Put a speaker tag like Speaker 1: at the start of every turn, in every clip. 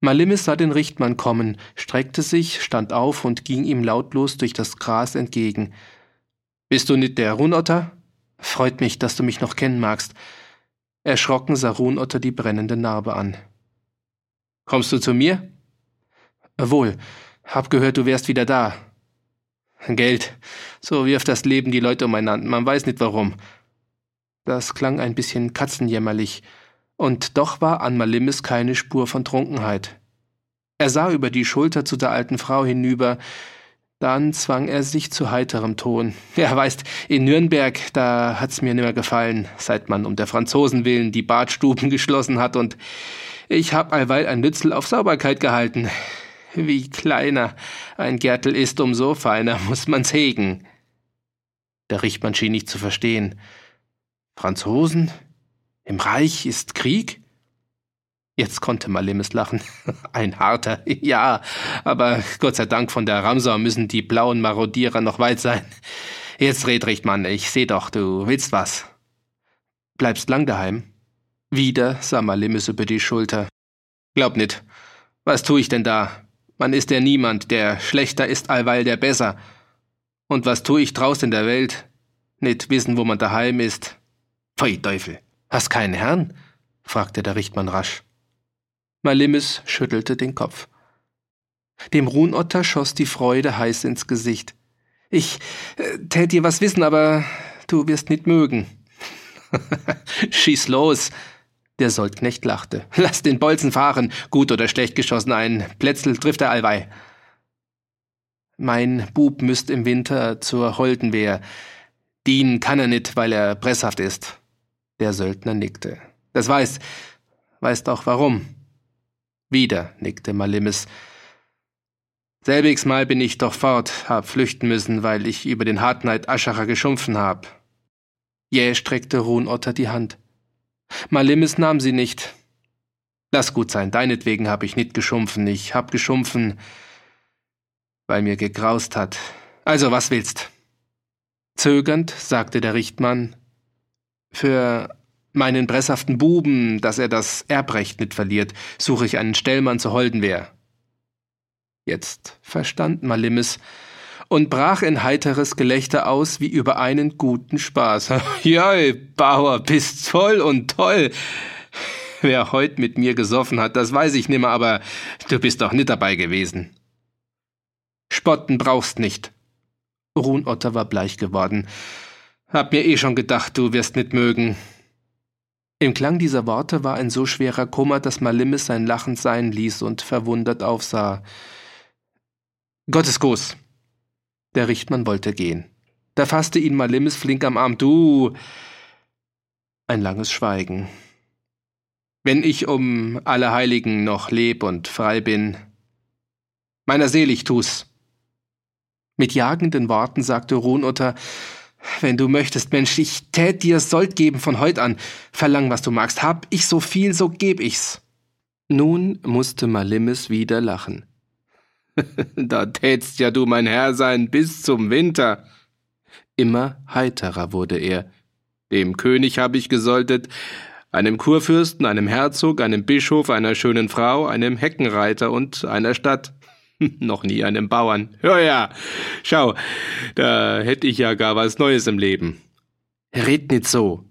Speaker 1: Malimis sah den Richtmann kommen, streckte sich, stand auf und ging ihm lautlos durch das Gras entgegen. Bist du nicht der Runotter? Freut mich, dass du mich noch kennen magst. Erschrocken sah Runotter die brennende Narbe an. Kommst du zu mir? Wohl, hab gehört, du wärst wieder da. Geld. So wirft das Leben die Leute umeinander, man weiß nicht warum. Das klang ein bisschen katzenjämmerlich und doch war an Malimis keine Spur von Trunkenheit. Er sah über die Schulter zu der alten Frau hinüber, dann zwang er sich zu heiterem Ton. Ja, weißt, in Nürnberg, da hat's mir nimmer gefallen, seit man um der Franzosen willen die Badstuben geschlossen hat und ich hab allweil ein Nützel auf Sauberkeit gehalten. Wie kleiner ein Gärtel ist, umso feiner muss man's hegen. Der Richtmann schien nicht zu verstehen. Franzosen? Im Reich ist Krieg? Jetzt konnte Malimis lachen. Ein harter, ja, aber Gott sei Dank von der Ramsau müssen die blauen Marodierer noch weit sein. Jetzt red recht, Mann, ich seh doch, du willst was. Bleibst lang daheim? Wieder sah Malimis über die Schulter. Glaub nit. Was tu ich denn da? Man ist der Niemand, der schlechter ist allweil der besser. Und was tu ich draus in der Welt? Nit wissen, wo man daheim ist. Pfui Teufel. Hast keinen Herrn? fragte der Richtmann rasch. Malimis schüttelte den Kopf. Dem Runotter schoss die Freude heiß ins Gesicht. Ich äh, tät dir was wissen, aber du wirst nicht mögen. Schieß los! Der Soldknecht lachte. Lass den Bolzen fahren, gut oder schlecht geschossen, ein Plätzel trifft er allweil. Mein Bub müsst im Winter zur Holdenwehr. Dienen kann er nit, weil er presshaft ist. Der Söldner nickte. Das weiß, weißt auch warum. Wieder nickte Malimis. Selbigs Mal bin ich doch fort, hab flüchten müssen, weil ich über den Hartneid Aschacher geschumpfen hab. Jäh streckte Ruhnotter die Hand. Malimis nahm sie nicht. Lass gut sein, deinetwegen hab ich nicht geschumpfen, ich hab geschumpfen, weil mir gegraust hat. Also, was willst? Zögernd sagte der Richtmann, für meinen bresshaften Buben, dass er das Erbrecht nicht verliert, suche ich einen Stellmann zur Holdenwehr. Jetzt verstand Malimis und brach in heiteres Gelächter aus wie über einen guten Spaß. Joi, Bauer, bist voll und toll. Wer heut mit mir gesoffen hat, das weiß ich nimmer, aber du bist doch nicht dabei gewesen. Spotten brauchst nicht. Ruhnotter war bleich geworden. Hab mir eh schon gedacht, du wirst nicht mögen. Im Klang dieser Worte war ein so schwerer Kummer, dass Malimis sein Lachen sein ließ und verwundert aufsah. Gottes Gruß! Der Richtmann wollte gehen. Da fasste ihn Malimis flink am Arm. Du! Ein langes Schweigen. Wenn ich um alle Heiligen noch leb und frei bin, meiner selig tu's. Mit jagenden Worten sagte Ruhnotter, wenn du möchtest, Mensch, ich tät dir Sold geben von heut an. Verlang, was du magst. Hab ich so viel, so geb ich's. Nun musste Malimis wieder lachen. da tätst ja du mein Herr sein bis zum Winter. Immer heiterer wurde er. Dem König hab ich gesoltet, einem Kurfürsten, einem Herzog, einem Bischof, einer schönen Frau, einem Heckenreiter und einer Stadt. Noch nie einem Bauern. Hör ja, schau, da hätt ich ja gar was Neues im Leben. Red nit so,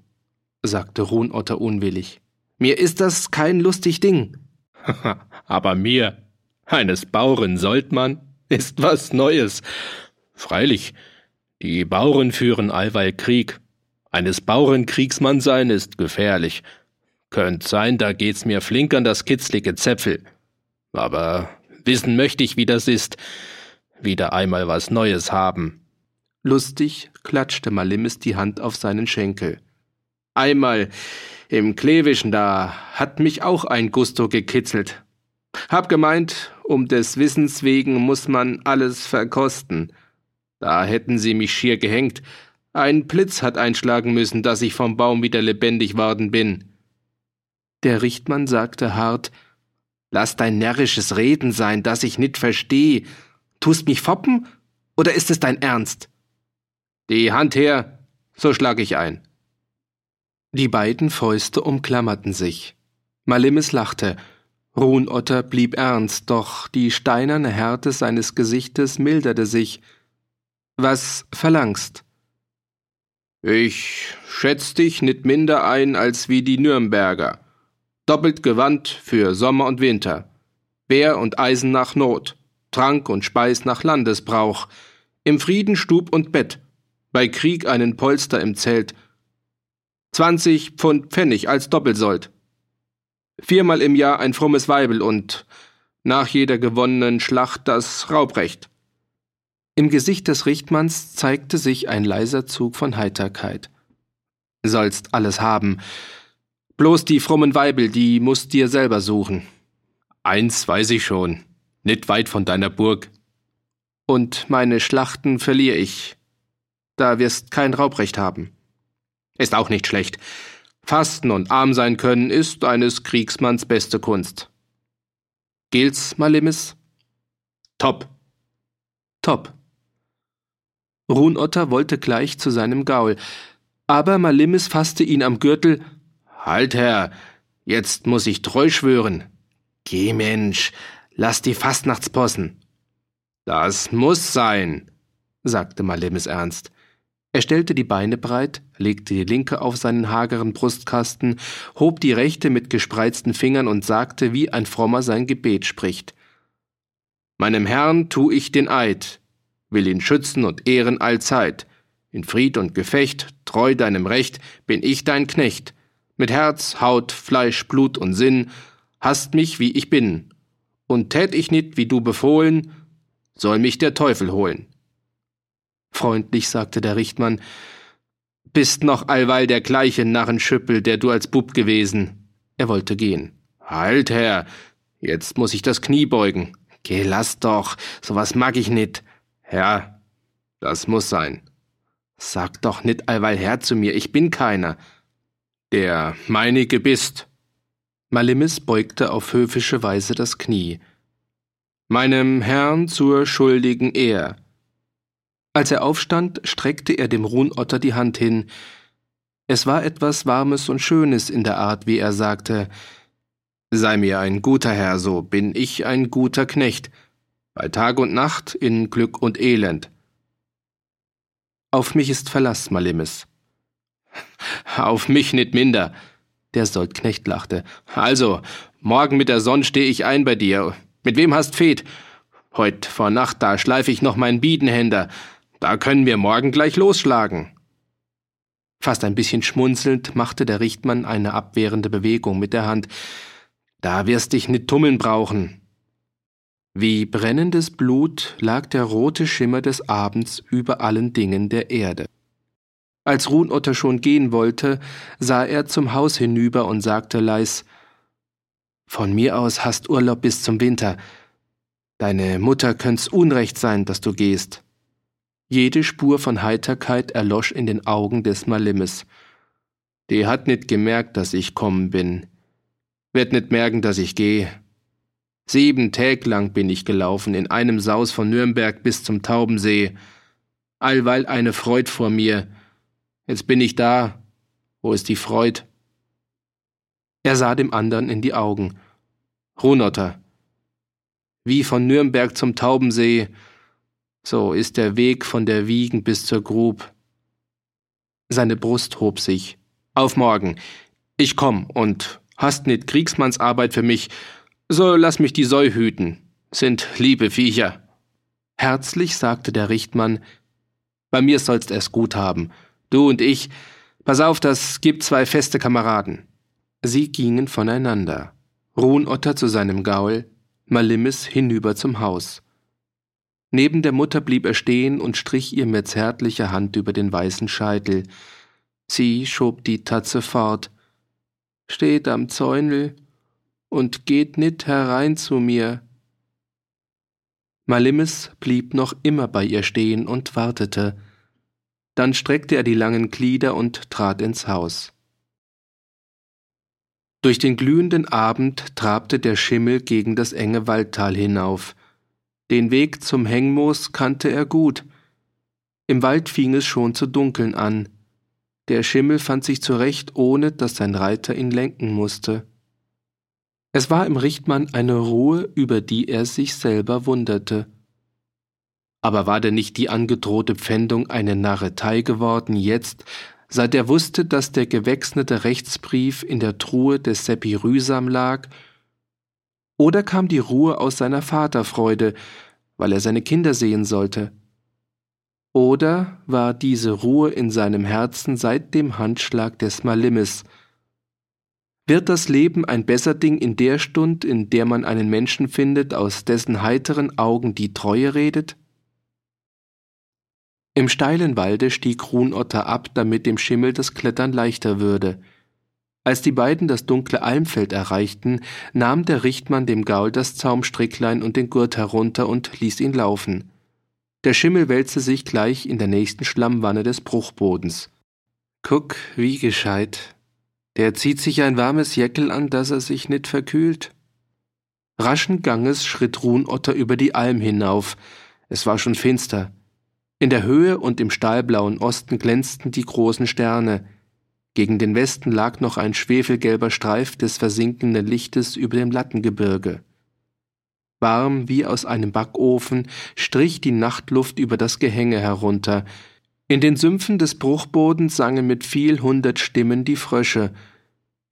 Speaker 1: sagte Ruhnotter unwillig. Mir ist das kein lustig Ding. Aber mir, eines Bauren sollt man, ist was Neues. Freilich, die Bauren führen allweil Krieg. Eines Bauren Kriegsmann sein ist gefährlich. Könnt sein, da geht's mir flink an das kitzlige Zäpfel. Aber Wissen möchte ich, wie das ist. Wieder einmal was Neues haben. Lustig klatschte Malimis die Hand auf seinen Schenkel. Einmal im Klevischen da hat mich auch ein Gusto gekitzelt. Hab gemeint, um des Wissens wegen muss man alles verkosten. Da hätten sie mich schier gehängt. Ein Blitz hat einschlagen müssen, dass ich vom Baum wieder lebendig worden bin. Der Richtmann sagte hart, Lass dein närrisches Reden sein, das ich nit versteh. Tust mich foppen? Oder ist es dein Ernst? Die Hand her, so schlag ich ein. Die beiden Fäuste umklammerten sich. Malimis lachte. Ruhnotter blieb ernst, doch die steinerne Härte seines Gesichtes milderte sich. Was verlangst?
Speaker 2: Ich schätz dich nicht minder ein als wie die Nürnberger. Doppelt Gewand für Sommer und Winter. Bär und Eisen nach Not. Trank und Speis nach Landesbrauch. Im Frieden Stub und Bett. Bei Krieg einen Polster im Zelt. Zwanzig Pfund Pfennig als Doppelsold. Viermal im Jahr ein frommes Weibel und nach jeder gewonnenen Schlacht das Raubrecht. Im Gesicht des Richtmanns zeigte sich ein leiser Zug von Heiterkeit. Sollst alles haben. Bloß die frommen Weibel, die musst dir selber suchen.
Speaker 1: Eins weiß ich schon, nicht weit von deiner Burg.
Speaker 2: Und meine Schlachten verliere ich. Da wirst kein Raubrecht haben.
Speaker 1: Ist auch nicht schlecht. Fasten und arm sein können ist eines Kriegsmanns beste Kunst.
Speaker 2: Gilt's, Malimis?
Speaker 1: Top.
Speaker 2: Top. Runotter wollte gleich zu seinem Gaul, aber Malimis fasste ihn am Gürtel.
Speaker 1: Halt, Herr, jetzt muss ich treu schwören.
Speaker 2: Geh, Mensch, lass die Fastnachtspossen.
Speaker 1: Das muss sein, sagte Malimis ernst.
Speaker 2: Er stellte die Beine breit, legte die linke auf seinen hageren Brustkasten, hob die rechte mit gespreizten Fingern und sagte, wie ein Frommer sein Gebet spricht.
Speaker 1: Meinem Herrn tu ich den Eid, will ihn schützen und ehren allzeit. In Fried und Gefecht, treu deinem Recht, bin ich dein Knecht. Mit Herz, Haut, Fleisch, Blut und Sinn, hast mich, wie ich bin. Und tät ich nit, wie du befohlen, soll mich der Teufel holen.
Speaker 2: Freundlich sagte der Richtmann, bist noch allweil der gleiche Narrenschüppel, der du als Bub gewesen. Er wollte gehen.
Speaker 1: Halt, Herr, jetzt muss ich das Knie beugen.
Speaker 2: Geh, lass doch, sowas mag ich nit.
Speaker 1: Herr, das muss sein.
Speaker 2: Sag doch nit allweil Herr zu mir, ich bin keiner.
Speaker 1: Der meinige bist.
Speaker 2: Malimis beugte auf höfische Weise das Knie.
Speaker 1: Meinem Herrn zur schuldigen Ehr.
Speaker 2: Als er aufstand, streckte er dem Ruhnotter die Hand hin. Es war etwas Warmes und Schönes in der Art, wie er sagte,
Speaker 1: Sei mir ein guter Herr, so bin ich ein guter Knecht, bei Tag und Nacht in Glück und Elend.
Speaker 2: Auf mich ist Verlass, Malimis.
Speaker 1: Auf mich nit minder.
Speaker 2: Der Soldknecht lachte.
Speaker 1: Also, morgen mit der Sonn steh ich ein bei dir. Mit wem hast Fed? Heut vor Nacht, da schleif ich noch meinen Biedenhänder. Da können wir morgen gleich losschlagen.
Speaker 2: Fast ein bisschen schmunzelnd machte der Richtmann eine abwehrende Bewegung mit der Hand. Da wirst dich nit tummeln brauchen. Wie brennendes Blut lag der rote Schimmer des Abends über allen Dingen der Erde. Als Ruhnotter schon gehen wollte, sah er zum Haus hinüber und sagte leis Von mir aus hast Urlaub bis zum Winter. Deine Mutter könnt's Unrecht sein, dass du gehst. Jede Spur von Heiterkeit erlosch in den Augen des Malimes.
Speaker 1: Die hat nit gemerkt, dass ich kommen bin. Wird nit merken, dass ich geh. Sieben Täg lang bin ich gelaufen, in einem Saus von Nürnberg bis zum Taubensee. Allweil eine Freud vor mir. Jetzt bin ich da. Wo ist die Freud?
Speaker 2: Er sah dem anderen in die Augen.
Speaker 1: Runotter. Wie von Nürnberg zum Taubensee, so ist der Weg von der Wiegen bis zur Grub.
Speaker 2: Seine Brust hob sich.
Speaker 1: Auf morgen. Ich komm und hast nit Kriegsmannsarbeit für mich, so lass mich die Säu hüten. Sind liebe Viecher.
Speaker 2: Herzlich sagte der Richtmann, bei mir sollst es gut haben. Du und ich, pass auf, das gibt zwei feste Kameraden. Sie gingen voneinander. Ruhnotter zu seinem Gaul, Malimis hinüber zum Haus. Neben der Mutter blieb er stehen und strich ihr mit zärtlicher Hand über den weißen Scheitel. Sie schob die Tatze fort. Steht am Zäunel und geht nit herein zu mir. Malimis blieb noch immer bei ihr stehen und wartete. Dann streckte er die langen Glieder und trat ins Haus. Durch den glühenden Abend trabte der Schimmel gegen das enge Waldtal hinauf. Den Weg zum Hengmoos kannte er gut. Im Wald fing es schon zu dunkeln an. Der Schimmel fand sich zurecht, ohne dass sein Reiter ihn lenken musste. Es war im Richtmann eine Ruhe, über die er sich selber wunderte. Aber war denn nicht die angedrohte Pfändung eine Narretei geworden jetzt, seit er wusste, dass der gewechselte Rechtsbrief in der Truhe des Seppi Rühsam lag? Oder kam die Ruhe aus seiner Vaterfreude, weil er seine Kinder sehen sollte? Oder war diese Ruhe in seinem Herzen seit dem Handschlag des Malimis? Wird das Leben ein besser Ding in der Stund, in der man einen Menschen findet, aus dessen heiteren Augen die Treue redet? Im steilen Walde stieg Runotter ab, damit dem Schimmel das Klettern leichter würde. Als die beiden das dunkle Almfeld erreichten, nahm der Richtmann dem Gaul das Zaumstricklein und den Gurt herunter und ließ ihn laufen. Der Schimmel wälzte sich gleich in der nächsten Schlammwanne des Bruchbodens. Guck, wie gescheit. Der zieht sich ein warmes Jäckel an, dass er sich nit verkühlt. Raschen Ganges schritt Runotter über die Alm hinauf. Es war schon finster. In der Höhe und im stahlblauen Osten glänzten die großen Sterne. Gegen den Westen lag noch ein schwefelgelber Streif des versinkenden Lichtes über dem Lattengebirge. Warm wie aus einem Backofen strich die Nachtluft über das Gehänge herunter. In den Sümpfen des Bruchbodens sangen mit viel hundert Stimmen die Frösche.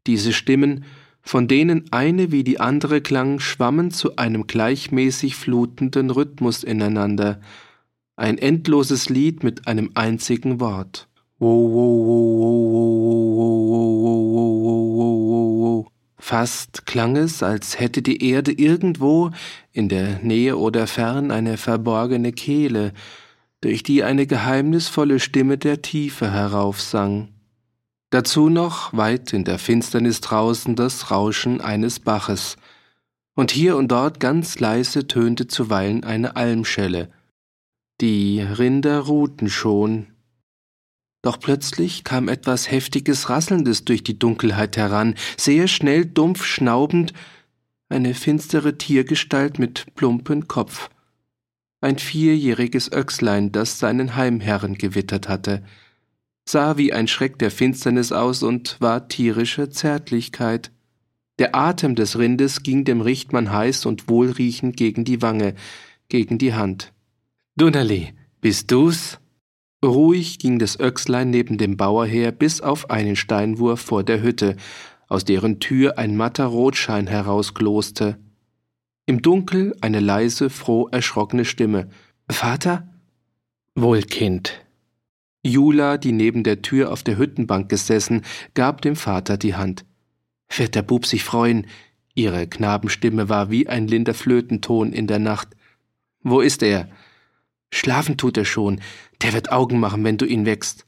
Speaker 2: Diese Stimmen, von denen eine wie die andere klang, schwammen zu einem gleichmäßig flutenden Rhythmus ineinander ein endloses Lied mit einem einzigen Wort. Fast klang es, als hätte die Erde irgendwo in der Nähe oder fern eine verborgene Kehle, durch die eine geheimnisvolle Stimme der Tiefe heraufsang. Dazu noch weit in der Finsternis draußen das Rauschen eines Baches, und hier und dort ganz leise tönte zuweilen eine Almschelle, die Rinder ruhten schon, doch plötzlich kam etwas heftiges Rasselndes durch die Dunkelheit heran, sehr schnell dumpf schnaubend, eine finstere Tiergestalt mit plumpen Kopf. Ein vierjähriges Öchslein, das seinen Heimherren gewittert hatte, sah wie ein Schreck der Finsternis aus und war tierische Zärtlichkeit. Der Atem des Rindes ging dem Richtmann heiß und wohlriechend gegen die Wange, gegen die Hand. Dunnerli, bist du's? Ruhig ging das Öchslein neben dem Bauer her bis auf einen Steinwurf vor der Hütte, aus deren Tür ein matter Rotschein herausgloste. Im Dunkel eine leise, froh erschrockene Stimme. Vater? Wohl, Kind. Jula, die neben der Tür auf der Hüttenbank gesessen, gab dem Vater die Hand. Wird der Bub sich freuen? Ihre Knabenstimme war wie ein linder Flötenton in der Nacht. Wo ist er? Schlafen tut er schon, der wird Augen machen, wenn du ihn wächst.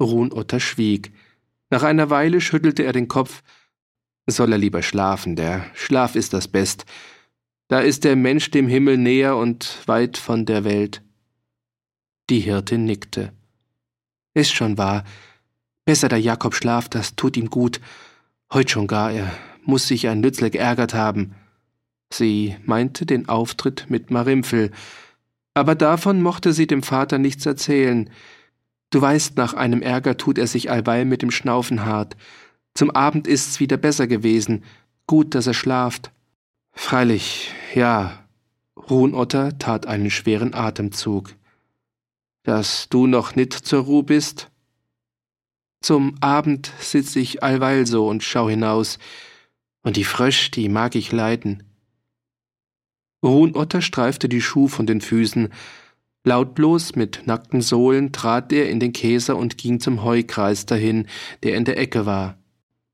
Speaker 2: Runotter schwieg. Nach einer Weile schüttelte er den Kopf. Soll er lieber schlafen, der Schlaf ist das Best. Da ist der Mensch dem Himmel näher und weit von der Welt. Die Hirtin nickte. Ist schon wahr. Besser der Jakob schlaft, das tut ihm gut. Heut schon gar, er muss sich ein Nützle geärgert haben. Sie meinte den Auftritt mit Marimpfel, aber davon mochte sie dem Vater nichts erzählen. Du weißt, nach einem Ärger tut er sich allweil mit dem Schnaufen hart. Zum Abend ist's wieder besser gewesen. Gut, dass er schlaft. Freilich, ja. Ruhnotter tat einen schweren Atemzug. Dass du noch nit zur Ruh bist? Zum Abend sitz ich allweil so und schau hinaus. Und die Frösch, die mag ich leiden. Ruhnotter streifte die Schuh von den Füßen. Lautlos mit nackten Sohlen trat er in den Käser und ging zum Heukreis dahin, der in der Ecke war.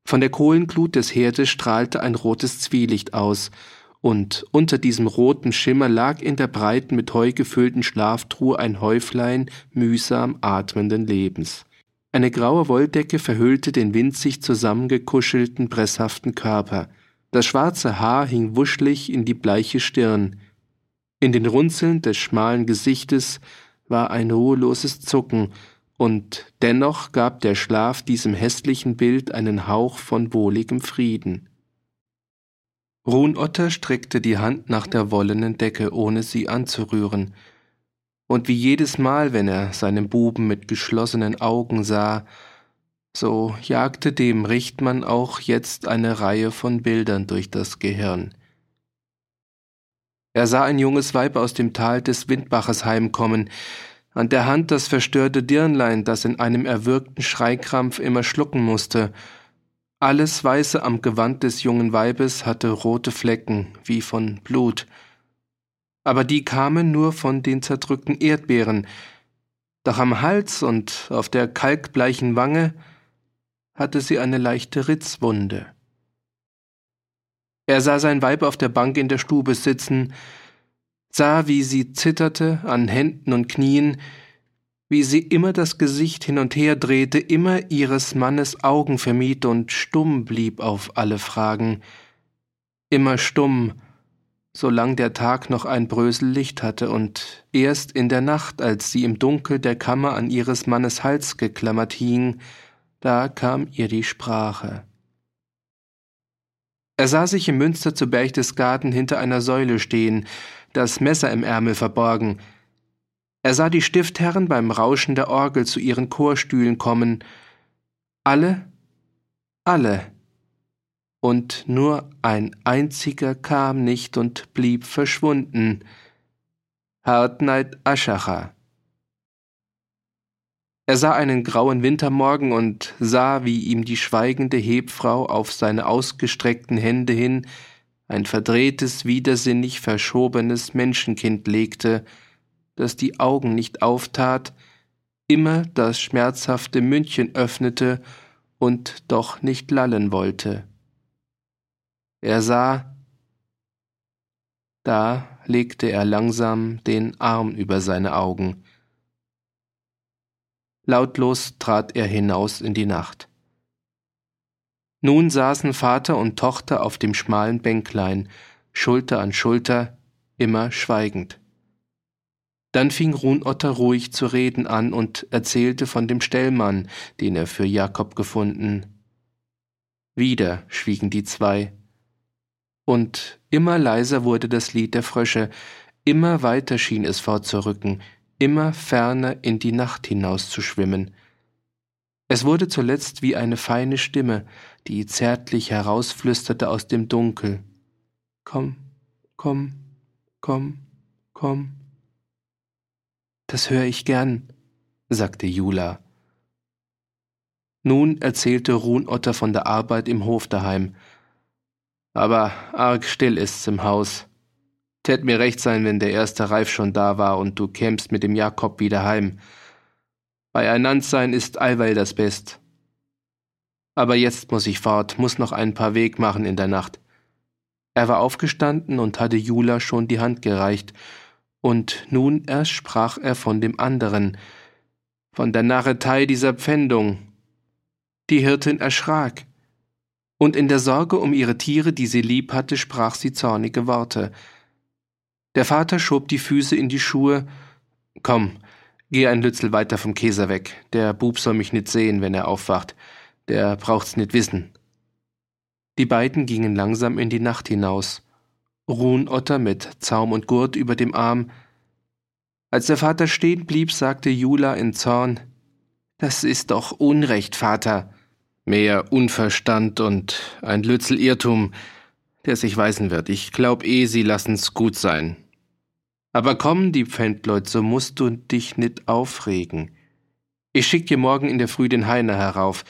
Speaker 2: Von der Kohlenglut des Herdes strahlte ein rotes Zwielicht aus, und unter diesem roten Schimmer lag in der breiten mit Heu gefüllten Schlaftruhe ein Häuflein mühsam atmenden Lebens. Eine graue Wolldecke verhüllte den winzig zusammengekuschelten, presshaften Körper. Das schwarze Haar hing wuschelig in die bleiche Stirn. In den Runzeln des schmalen Gesichtes war ein ruheloses Zucken, und dennoch gab der Schlaf diesem hässlichen Bild einen Hauch von wohligem Frieden. Ruhnotter streckte die Hand nach der wollenen Decke, ohne sie anzurühren, und wie jedes Mal, wenn er seinen Buben mit geschlossenen Augen sah,
Speaker 1: so jagte dem Richtmann auch jetzt eine Reihe von Bildern durch das Gehirn. Er sah ein junges Weib aus dem Tal des Windbaches heimkommen, an der Hand das verstörte Dirnlein, das in einem erwürgten Schreikrampf immer schlucken musste. Alles Weiße am Gewand des jungen Weibes hatte rote Flecken, wie von Blut. Aber die kamen nur von den zerdrückten Erdbeeren, doch am Hals und auf der kalkbleichen Wange hatte sie eine leichte Ritzwunde. Er sah sein Weib auf der Bank in der Stube sitzen, sah, wie sie zitterte an Händen und Knien, wie sie immer das Gesicht hin und her drehte, immer ihres Mannes Augen vermied und stumm blieb auf alle Fragen, immer stumm, solang der Tag noch ein Brösel Licht hatte, und erst in der Nacht, als sie im Dunkel der Kammer an ihres Mannes Hals geklammert hing, da kam ihr die Sprache. Er sah sich im Münster zu Berchtesgaden hinter einer Säule stehen, das Messer im Ärmel verborgen. Er sah die Stiftherren beim Rauschen der Orgel zu ihren Chorstühlen kommen. Alle, alle. Und nur ein einziger kam nicht und blieb verschwunden. Hartneid Aschacher. Er sah einen grauen Wintermorgen und sah, wie ihm die schweigende Hebfrau auf seine ausgestreckten Hände hin ein verdrehtes, widersinnig verschobenes Menschenkind legte, das die Augen nicht auftat, immer das schmerzhafte Mündchen öffnete und doch nicht lallen wollte. Er sah, da legte er langsam den Arm über seine Augen, Lautlos trat er hinaus in die Nacht. Nun saßen Vater und Tochter auf dem schmalen Bänklein, Schulter an Schulter, immer schweigend. Dann fing Runotter ruhig zu reden an und erzählte von dem Stellmann, den er für Jakob gefunden. Wieder schwiegen die zwei. Und immer leiser wurde das Lied der Frösche, immer weiter schien es fortzurücken, immer ferner in die Nacht hinauszuschwimmen. Es wurde zuletzt wie eine feine Stimme, die zärtlich herausflüsterte aus dem Dunkel. Komm, komm, komm, komm. Das höre ich gern, sagte Jula. Nun erzählte Ruhnotter von der Arbeit im Hof daheim. Aber arg still ist's im Haus. Tät mir recht sein, wenn der erste Reif schon da war und du kämst mit dem Jakob wieder heim. Beieinander sein ist allweil das Best. Aber jetzt muss ich fort, muss noch ein paar Weg machen in der Nacht. Er war aufgestanden und hatte Jula schon die Hand gereicht, und nun erst sprach er von dem anderen, von der Narretei dieser Pfändung. Die Hirtin erschrak, und in der Sorge um ihre Tiere, die sie lieb hatte, sprach sie zornige Worte. Der Vater schob die Füße in die Schuhe. Komm, geh ein Lützel weiter vom Käser weg. Der Bub soll mich nit sehen, wenn er aufwacht. Der braucht's nit wissen. Die beiden gingen langsam in die Nacht hinaus. Ruhnotter mit Zaum und Gurt über dem Arm. Als der Vater stehen blieb, sagte Jula in Zorn: Das ist doch Unrecht, Vater. Mehr Unverstand und ein Lützel Irrtum, der sich weisen wird. Ich glaub eh, sie lassen's gut sein. Aber komm, die Pfändleut, so musst du dich nit aufregen. Ich schick dir morgen in der Früh den Heiner herauf.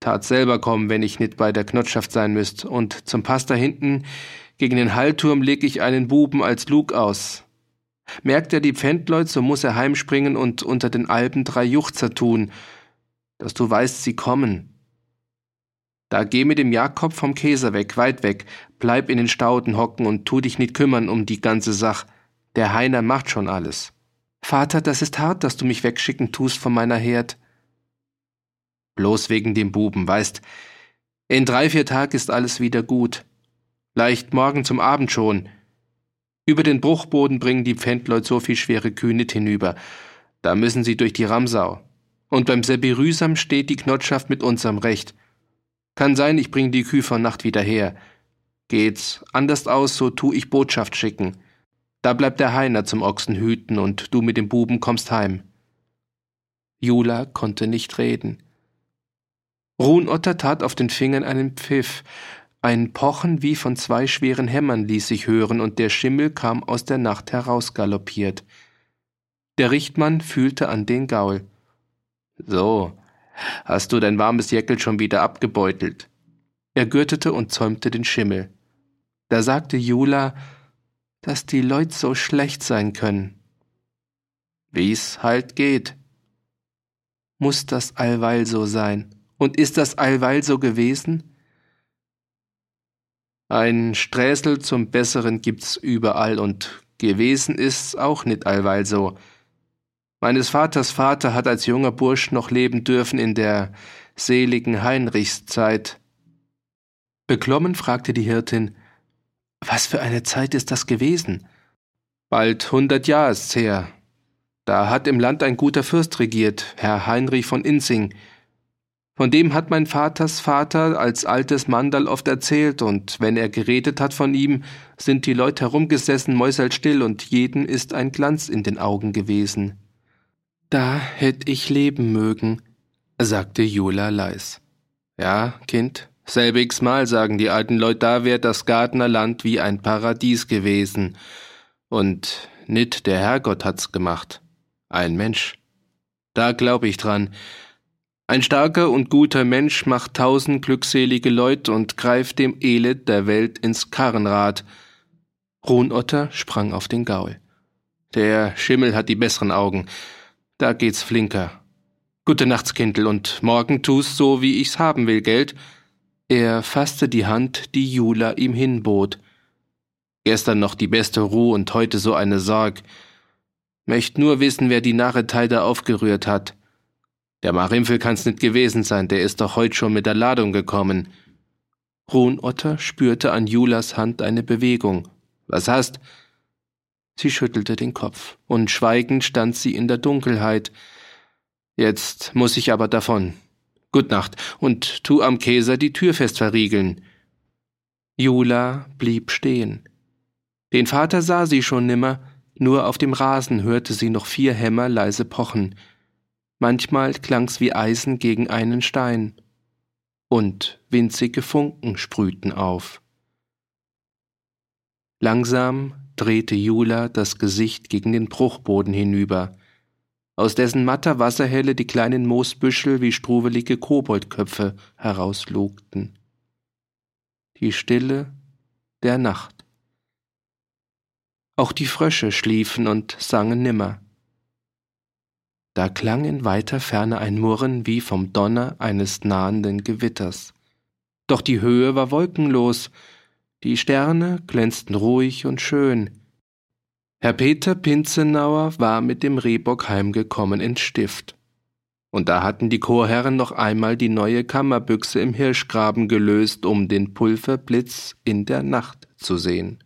Speaker 1: Tat selber kommen, wenn ich nit bei der Knotschaft sein müsst. Und zum Pass da hinten, gegen den Hallturm leg ich einen Buben als Lug aus. Merkt er die Pfändleut, so muss er heimspringen und unter den Alpen drei Juchzer tun, dass du weißt, sie kommen. Da geh mit dem Jakob vom Käser weg, weit weg, bleib in den Stauden hocken und tu dich nit kümmern um die ganze Sach. Der Heiner macht schon alles. Vater, das ist hart, dass du mich wegschicken tust von meiner Herd. Bloß wegen dem Buben, weißt, in drei, vier Tag ist alles wieder gut. Leicht morgen zum Abend schon. Über den Bruchboden bringen die Pfändleut so viel schwere Kühe nicht hinüber. Da müssen sie durch die Ramsau. Und beim Sebirüsam steht die Knotschaft mit unserem Recht. Kann sein, ich bring die Kühe von Nacht wieder her. Geht's anders aus, so tu ich Botschaft schicken. Da bleibt der Heiner zum Ochsen hüten und du mit dem Buben kommst heim. Jula konnte nicht reden. Ruhnotter tat auf den Fingern einen Pfiff, ein Pochen wie von zwei schweren Hämmern ließ sich hören, und der Schimmel kam aus der Nacht herausgaloppiert. Der Richtmann fühlte an den Gaul. So, hast du dein warmes Jäckel schon wieder abgebeutelt? Er gürtete und zäumte den Schimmel. Da sagte Jula, dass die Leut so schlecht sein können. Wie's halt geht. Muss das allweil so sein? Und ist das allweil so gewesen? Ein Sträßel zum Besseren gibt's überall und gewesen ist's auch nicht allweil so. Meines Vaters Vater hat als junger Bursch noch leben dürfen in der seligen Heinrichszeit. Beklommen fragte die Hirtin, was für eine Zeit ist das gewesen? Bald hundert Jahre ist's her. Da hat im Land ein guter Fürst regiert, Herr Heinrich von Inzing, von dem hat mein Vaters Vater als altes Mandal oft erzählt, und wenn er geredet hat von ihm, sind die Leute herumgesessen, mäuselstill, und jeden ist ein Glanz in den Augen gewesen. Da hätt ich leben mögen, sagte Jula leis. Ja, Kind, selbigs Mal sagen die alten Leute, da wär das Gardnerland wie ein Paradies gewesen. Und nit der Herrgott hat's gemacht. Ein Mensch. Da glaub ich dran, ein starker und guter Mensch macht tausend glückselige Leut und greift dem Elend der Welt ins Karrenrad. Ruhnotter sprang auf den Gaul. Der Schimmel hat die besseren Augen. Da geht's flinker. Gute Nachts, Kindl, und morgen tust so, wie ich's haben will, Geld. Er fasste die Hand, die Jula ihm hinbot. Gestern noch die beste Ruh und heute so eine Sorg. Möcht nur wissen, wer die Narretei da aufgerührt hat. Der Marimpel kann's nicht gewesen sein, der ist doch heut schon mit der Ladung gekommen. Ruhnotter spürte an Julas Hand eine Bewegung. Was hast? Sie schüttelte den Kopf, und schweigend stand sie in der Dunkelheit. Jetzt muss ich aber davon. Gut Nacht, und tu am Käser die Tür fest verriegeln. Jula blieb stehen. Den Vater sah sie schon nimmer, nur auf dem Rasen hörte sie noch vier Hämmer leise pochen manchmal klang's wie Eisen gegen einen Stein, und winzige Funken sprühten auf. Langsam drehte Jula das Gesicht gegen den Bruchboden hinüber, aus dessen matter Wasserhelle die kleinen Moosbüschel wie struwelige Koboldköpfe herauslugten. Die Stille der Nacht. Auch die Frösche schliefen und sangen nimmer da klang in weiter Ferne ein Murren wie vom Donner eines nahenden Gewitters. Doch die Höhe war wolkenlos, die Sterne glänzten ruhig und schön. Herr Peter Pinzenauer war mit dem Rehbock heimgekommen ins Stift. Und da hatten die Chorherren noch einmal die neue Kammerbüchse im Hirschgraben gelöst, um den Pulverblitz in der Nacht zu sehen.